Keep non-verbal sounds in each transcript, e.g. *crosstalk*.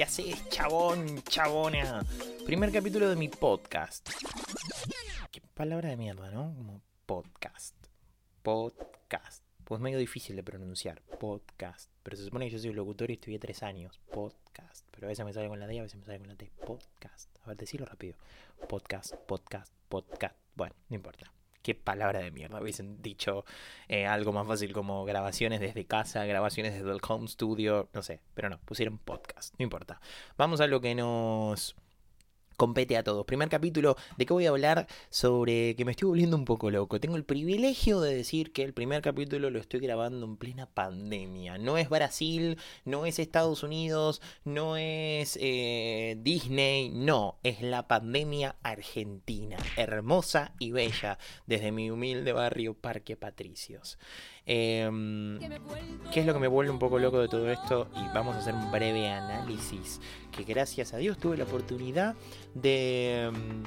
¿Qué haces, chabón, chabona? Primer capítulo de mi podcast. Qué palabra de mierda, ¿no? Como podcast. Podcast. Pues medio difícil de pronunciar. Podcast. Pero se supone que yo soy locutor y estudié tres años. Podcast. Pero a veces me sale con la D, a veces me sale con la T. Podcast. A ver, decirlo rápido. Podcast, podcast, podcast. Bueno, no importa qué palabra de mierda. Hubiesen dicho eh, algo más fácil como grabaciones desde casa, grabaciones desde el home studio, no sé, pero no, pusieron podcast, no importa. Vamos a lo que nos compete a todos. Primer capítulo, ¿de qué voy a hablar? Sobre que me estoy volviendo un poco loco. Tengo el privilegio de decir que el primer capítulo lo estoy grabando en plena pandemia. No es Brasil, no es Estados Unidos, no es eh, Disney, no, es la pandemia argentina, hermosa y bella, desde mi humilde barrio Parque Patricios. Em, ¿Qué es lo que me vuelve un poco loco de todo esto? Y vamos a hacer un breve análisis que gracias a Dios tuve la oportunidad de em,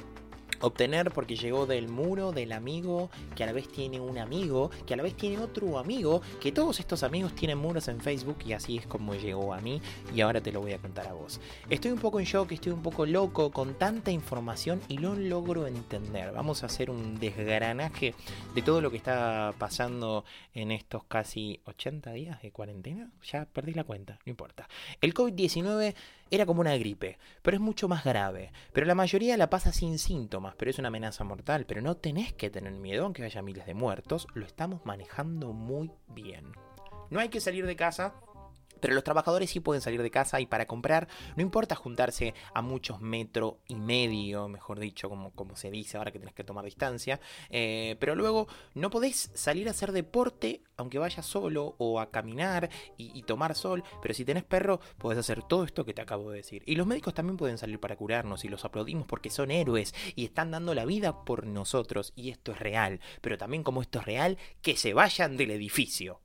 obtener porque llegó del muro del amigo que a la vez tiene un amigo que a la vez tiene otro amigo que todos estos amigos tienen muros en Facebook y así es como llegó a mí y ahora te lo voy a contar a vos. Estoy un poco en shock, estoy un poco loco con tanta información y no logro entender. Vamos a hacer un desgranaje de todo lo que está pasando en estos casi 80 días de cuarentena. Ya perdí la cuenta, no importa. El COVID-19 era como una gripe, pero es mucho más grave. Pero la mayoría la pasa sin síntomas, pero es una amenaza mortal. Pero no tenés que tener miedo, aunque haya miles de muertos, lo estamos manejando muy bien. No hay que salir de casa pero los trabajadores sí pueden salir de casa y para comprar no importa juntarse a muchos metros y medio, mejor dicho, como, como se dice ahora que tenés que tomar distancia. Eh, pero luego no podés salir a hacer deporte aunque vayas solo o a caminar y, tomar sol. Pero si tenés perro, podés hacer todo esto que te acabo de decir. Y los médicos también pueden salir para curarnos y los aplaudimos porque son héroes y están dando la vida por nosotros. Y esto es real. Pero también como esto es real, que se vayan del edificio.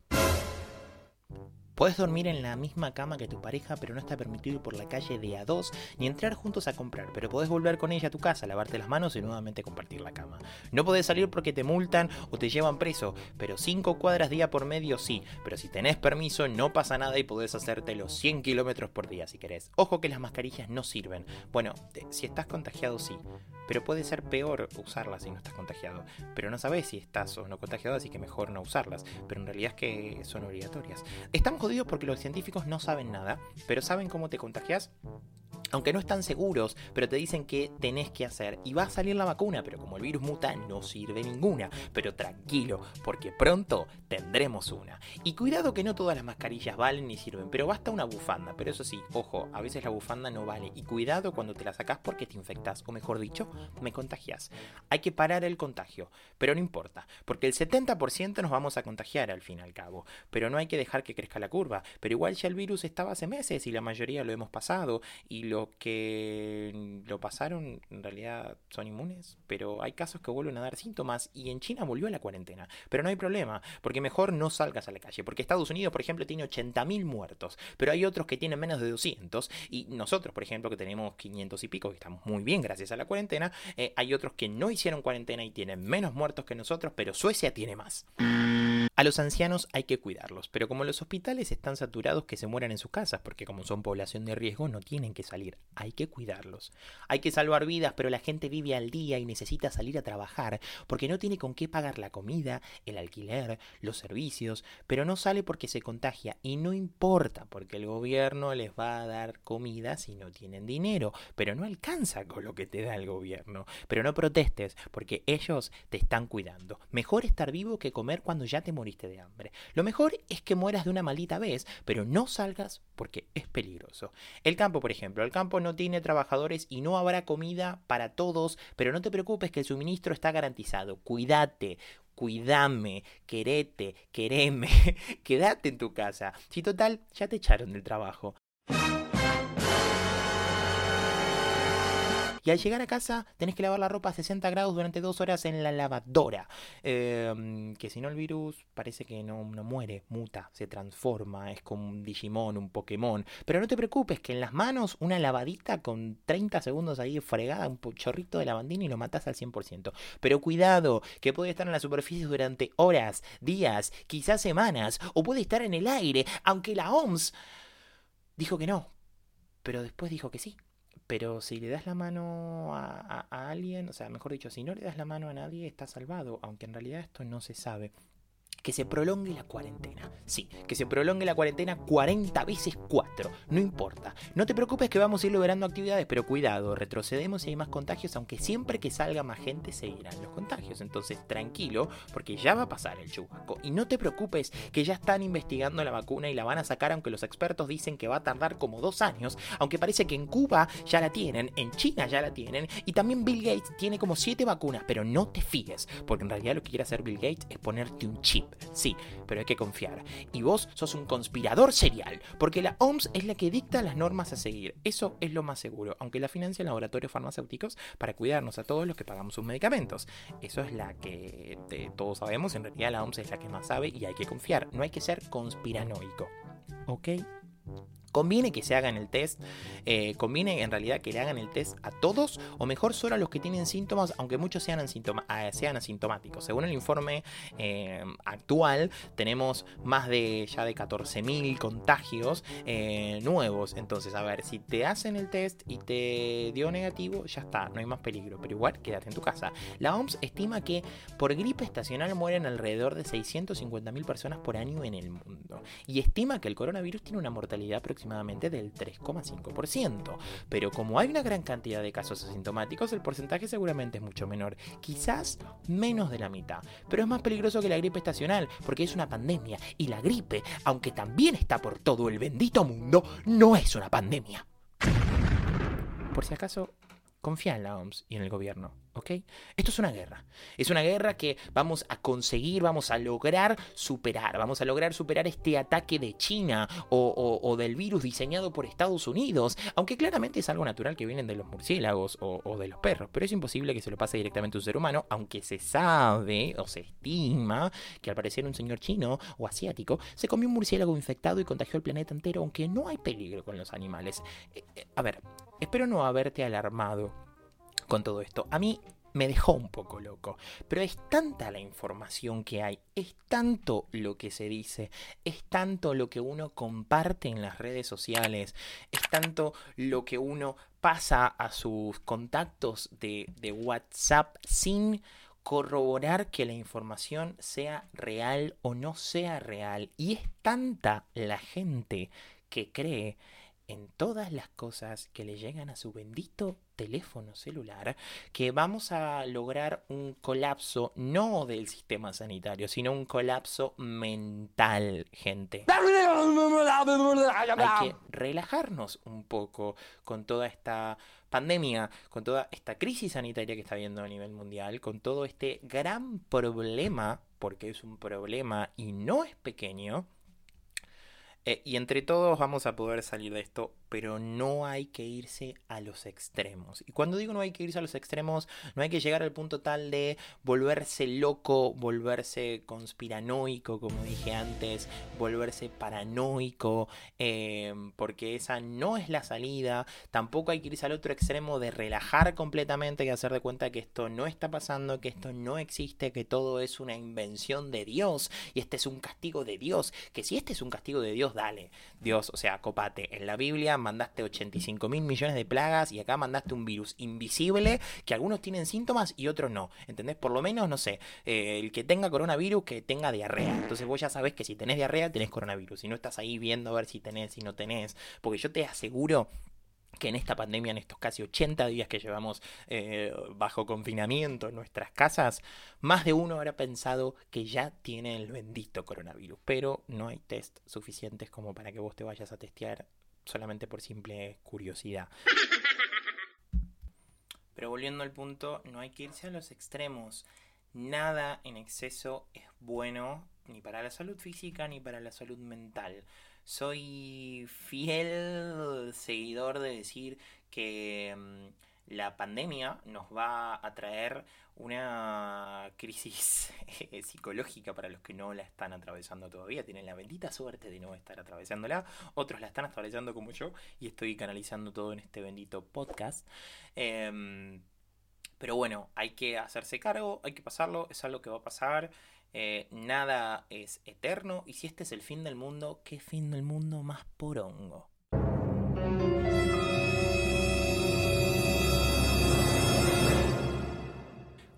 Puedes dormir en la misma cama que tu pareja, pero no está permitido ir por la calle de a dos ni entrar juntos a comprar, pero podés volver con ella a tu casa, lavarte las manos y nuevamente compartir la cama. No podés salir porque te multan o te llevan preso, pero cinco cuadras día por medio sí, pero si tenés permiso no pasa nada y podés hacerte los 100 kilómetros por día si querés. Ojo que las mascarillas no sirven. Bueno, si estás contagiado sí, pero puede ser peor usarlas si no estás contagiado. Pero no sabes si estás o no contagiado, así que mejor no usarlas. Pero en realidad es que son obligatorias. Estamos porque los científicos no saben nada, pero saben cómo te contagias aunque no están seguros, pero te dicen que tenés que hacer. Y va a salir la vacuna, pero como el virus muta, no sirve ninguna. Pero tranquilo, porque pronto tendremos una. Y cuidado que no todas las mascarillas valen ni sirven, pero basta una bufanda. Pero eso sí, ojo, a veces la bufanda no vale. Y cuidado cuando te la sacás porque te infectas, o mejor dicho, me contagias. Hay que parar el contagio, pero no importa, porque el 70% nos vamos a contagiar al fin y al cabo. Pero no hay que dejar que crezca la curva. Pero igual ya el virus estaba hace meses y la mayoría lo hemos pasado. Y lo que lo pasaron en realidad son inmunes, pero hay casos que vuelven a dar síntomas y en China volvió a la cuarentena. Pero no hay problema, porque mejor no salgas a la calle, porque Estados Unidos, por ejemplo, tiene 80.000 muertos, pero hay otros que tienen menos de 200 y nosotros, por ejemplo, que tenemos 500 y pico, que estamos muy bien gracias a la cuarentena, eh, hay otros que no hicieron cuarentena y tienen menos muertos que nosotros, pero Suecia tiene más. A los ancianos hay que cuidarlos, pero como los hospitales están saturados que se mueran en sus casas, porque como son población de riesgo no tienen que salir, hay que cuidarlos. Hay que salvar vidas, pero la gente vive al día y necesita salir a trabajar, porque no tiene con qué pagar la comida, el alquiler, los servicios, pero no sale porque se contagia y no importa, porque el gobierno les va a dar comida si no tienen dinero, pero no alcanza con lo que te da el gobierno. Pero no protestes, porque ellos te están cuidando. Mejor estar vivo que comer cuando ya te morís de hambre. Lo mejor es que mueras de una maldita vez, pero no salgas porque es peligroso. El campo, por ejemplo, el campo no tiene trabajadores y no habrá comida para todos, pero no te preocupes que el suministro está garantizado. Cuídate, cuídame, querete, quereme, *laughs* quédate en tu casa. Si total, ya te echaron del trabajo. Y al llegar a casa tenés que lavar la ropa a 60 grados durante dos horas en la lavadora. Em, que si no el virus parece que no, no muere, muta, se transforma, es como un Digimon, un Pokémon. Pero no te preocupes, que en las manos una lavadita con 30 segundos ahí fregada, un chorrito de lavandina y lo matás al 100%. Pero cuidado, que puede estar en la superficie durante horas, días, quizás semanas, o puede estar en el aire, aunque la OMS dijo que no, pero después dijo que sí. Pero si le das la mano a, alguien, o sea, mejor dicho, si no le das la mano a nadie, está salvado, aunque en realidad esto no se sabe que se prolongue la cuarentena. Sí, que se prolongue la cuarentena 40 veces 4. No importa. No te preocupes que vamos a ir liberando actividades, pero cuidado, retrocedemos y hay más contagios, aunque siempre que salga más gente se irán los contagios. Entonces, tranquilo, porque ya va a pasar el chubasco. Y no te preocupes que ya están investigando la vacuna y la van a sacar, aunque los expertos dicen que va a tardar como dos años, aunque parece que en Cuba ya la tienen, en China ya la tienen, y también Bill Gates tiene como 7 vacunas, pero no te fíes, porque en realidad lo que quiere hacer Bill Gates es ponerte un chip. Sí, pero hay que confiar. Y vos sos un conspirador serial, porque la OMS es la que dicta las normas a seguir. Eso es lo más seguro, aunque la financian laboratorios farmacéuticos para cuidarnos a todos los que pagamos sus medicamentos. Eso es la que todos sabemos, en realidad la OMS es la que más sabe y hay que confiar. No hay que ser conspiranoico. ¿Ok? Conviene que se hagan el test, eh, conviene en realidad que le hagan el test a todos o mejor solo a los que tienen síntomas, aunque muchos sean, ah, asintomáticos. Según el informe eh, actual, tenemos más de ya de 14.000 contagios eh, nuevos. Entonces, a ver, si te hacen el test y te dio negativo, ya está, no hay más peligro, pero igual quédate en tu casa. La OMS estima que por gripe estacional mueren alrededor de 650.000 personas por año en el mundo y estima que el coronavirus tiene una mortalidad aproximada aproximadamente del 3,5%. Pero como hay una gran cantidad de casos asintomáticos, el porcentaje seguramente es mucho menor, quizás menos de la mitad. Pero es más peligroso que la gripe estacional, porque es una pandemia, y la gripe, aunque también está por todo el bendito mundo, no es una pandemia. Por si acaso, confía en la OMS y en el gobierno. ¿ok? Esto es una guerra. Es una guerra que vamos a conseguir, vamos a lograr superar. Vamos a lograr superar este ataque de China o, del virus diseñado por Estados Unidos. Aunque claramente es algo natural que vienen de los murciélagos o, de los perros. Pero es imposible que se lo pase directamente a un ser humano. Aunque se sabe o se estima que al parecer un señor chino o asiático se comió un murciélago infectado y contagió el planeta entero. Aunque no hay peligro con los animales. Eh, eh, a ver, espero no haberte alarmado con todo esto. A mí me dejó un poco loco. Pero es tanta la información que hay, es tanto lo que se dice, es tanto lo que uno comparte en las redes sociales, es tanto lo que uno pasa a sus contactos de, de WhatsApp sin corroborar que la información sea real o no sea real. Y es tanta la gente que cree en todas las cosas que le llegan a su bendito teléfono celular que vamos a lograr un colapso no del sistema sanitario, sino un colapso mental, gente. Hay que relajarnos un poco con toda esta pandemia, con toda esta crisis sanitaria que está habiendo a nivel mundial, con todo este gran problema, porque es un problema y no es pequeño, eh, y entre todos vamos a poder salir de esto pero no hay que irse a los extremos. Y cuando digo no hay que irse a los extremos, no hay que llegar al punto tal de volverse loco, volverse conspiranoico, como dije antes, volverse paranoico, eh, porque esa no es la salida. Tampoco hay que irse al otro extremo de relajar completamente y hacer de cuenta que esto no está pasando, que esto no existe, que todo es una invención de Dios y este es un castigo de Dios. Que si este es un castigo de Dios, dale, Dios, o sea, copate. En la Biblia mandaste 85 mil millones de plagas y acá mandaste un virus invisible que algunos tienen síntomas y otros no. ¿Entendés? Por lo menos, no sé, eh, el que tenga coronavirus, que tenga diarrea. Entonces vos ya sabés que si tenés diarrea, tenés coronavirus. Y no estás ahí viendo a ver si tenés, si no tenés. Porque yo te aseguro que en esta pandemia, en estos casi 80 días que llevamos eh, bajo confinamiento en nuestras casas, más de uno habrá pensado que ya tiene el bendito coronavirus, pero no hay test suficientes como para que vos te vayas a testear solamente por simple curiosidad. Pero volviendo al punto, no hay que irse a los extremos. Nada en exceso es bueno ni para la salud física ni para la salud mental. Soy fiel seguidor de decir que mm, la pandemia nos va a traer una crisis *laughs* eh, psicológica para los que no la están atravesando todavía. Tienen la bendita suerte de no estar atravesándola. Otros la están atravesando como yo y estoy canalizando todo en este bendito podcast. Em, pero bueno, hay que hacerse cargo, hay que pasarlo, es algo que va a pasar. Eh, nada es eterno y si este es el fin del mundo, ¿qué fin del mundo más porongo?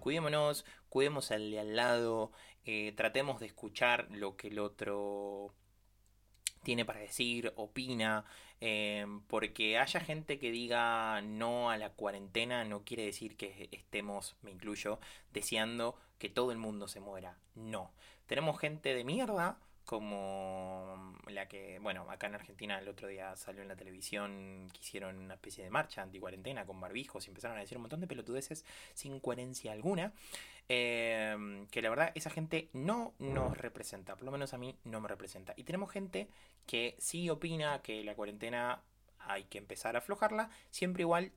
Cuidémonos, cuidemos al de al lado, eh, tratemos de escuchar lo que el otro tiene para decir, opina, eh, porque haya gente que diga no a la cuarentena no quiere decir que estemos, me incluyo, deseando que todo el mundo se muera. No. Tenemos gente de mierda como la que, bueno, acá en Argentina el otro día salió en la televisión que hicieron una especie de marcha anti-cuarentena con barbijos y empezaron a decir un montón de pelotudeces sin coherencia alguna. Em, que la verdad esa gente no nos representa, por lo menos a mí no me representa. Y tenemos gente que sí opina que la cuarentena hay que empezar a aflojarla, siempre igual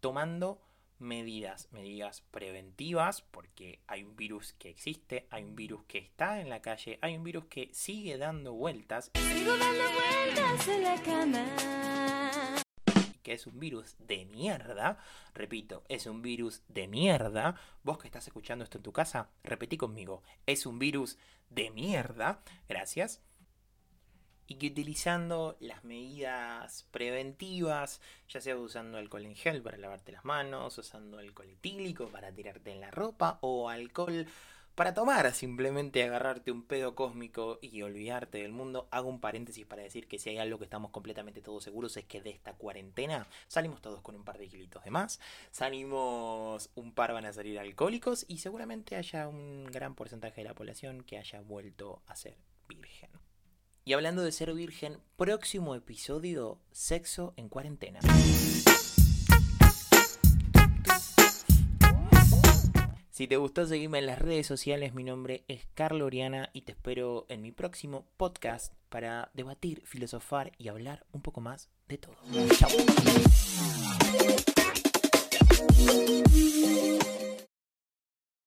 tomando medidas, medidas preventivas, porque hay un virus que existe, hay un virus que está en la calle, hay un virus que sigue dando vueltas. Sigo dando vueltas en la cama. Que es un virus de mierda. Repito, es un virus de mierda. Vos que estás escuchando esto en tu casa, repetí conmigo. Es un virus de mierda. Gracias y que utilizando las medidas preventivas, ya sea usando alcohol en gel para lavarte las manos, usando alcohol etílico para tirarte en la ropa o alcohol para tomar, simplemente agarrarte un pedo cósmico y olvidarte del mundo. Hago un paréntesis para decir que si hay algo que estamos completamente todos seguros es que de esta cuarentena salimos todos con un par de kilitos de más, salimos un par van a salir alcohólicos y seguramente haya un gran porcentaje de la población que haya vuelto a ser virgen. Y hablando de ser virgen, próximo episodio, sexo en cuarentena. Si te gustó, seguime en las redes sociales. Mi nombre es Carlo Oriana y te espero en mi próximo podcast para debatir, filosofar y hablar un poco más de todo. Chao.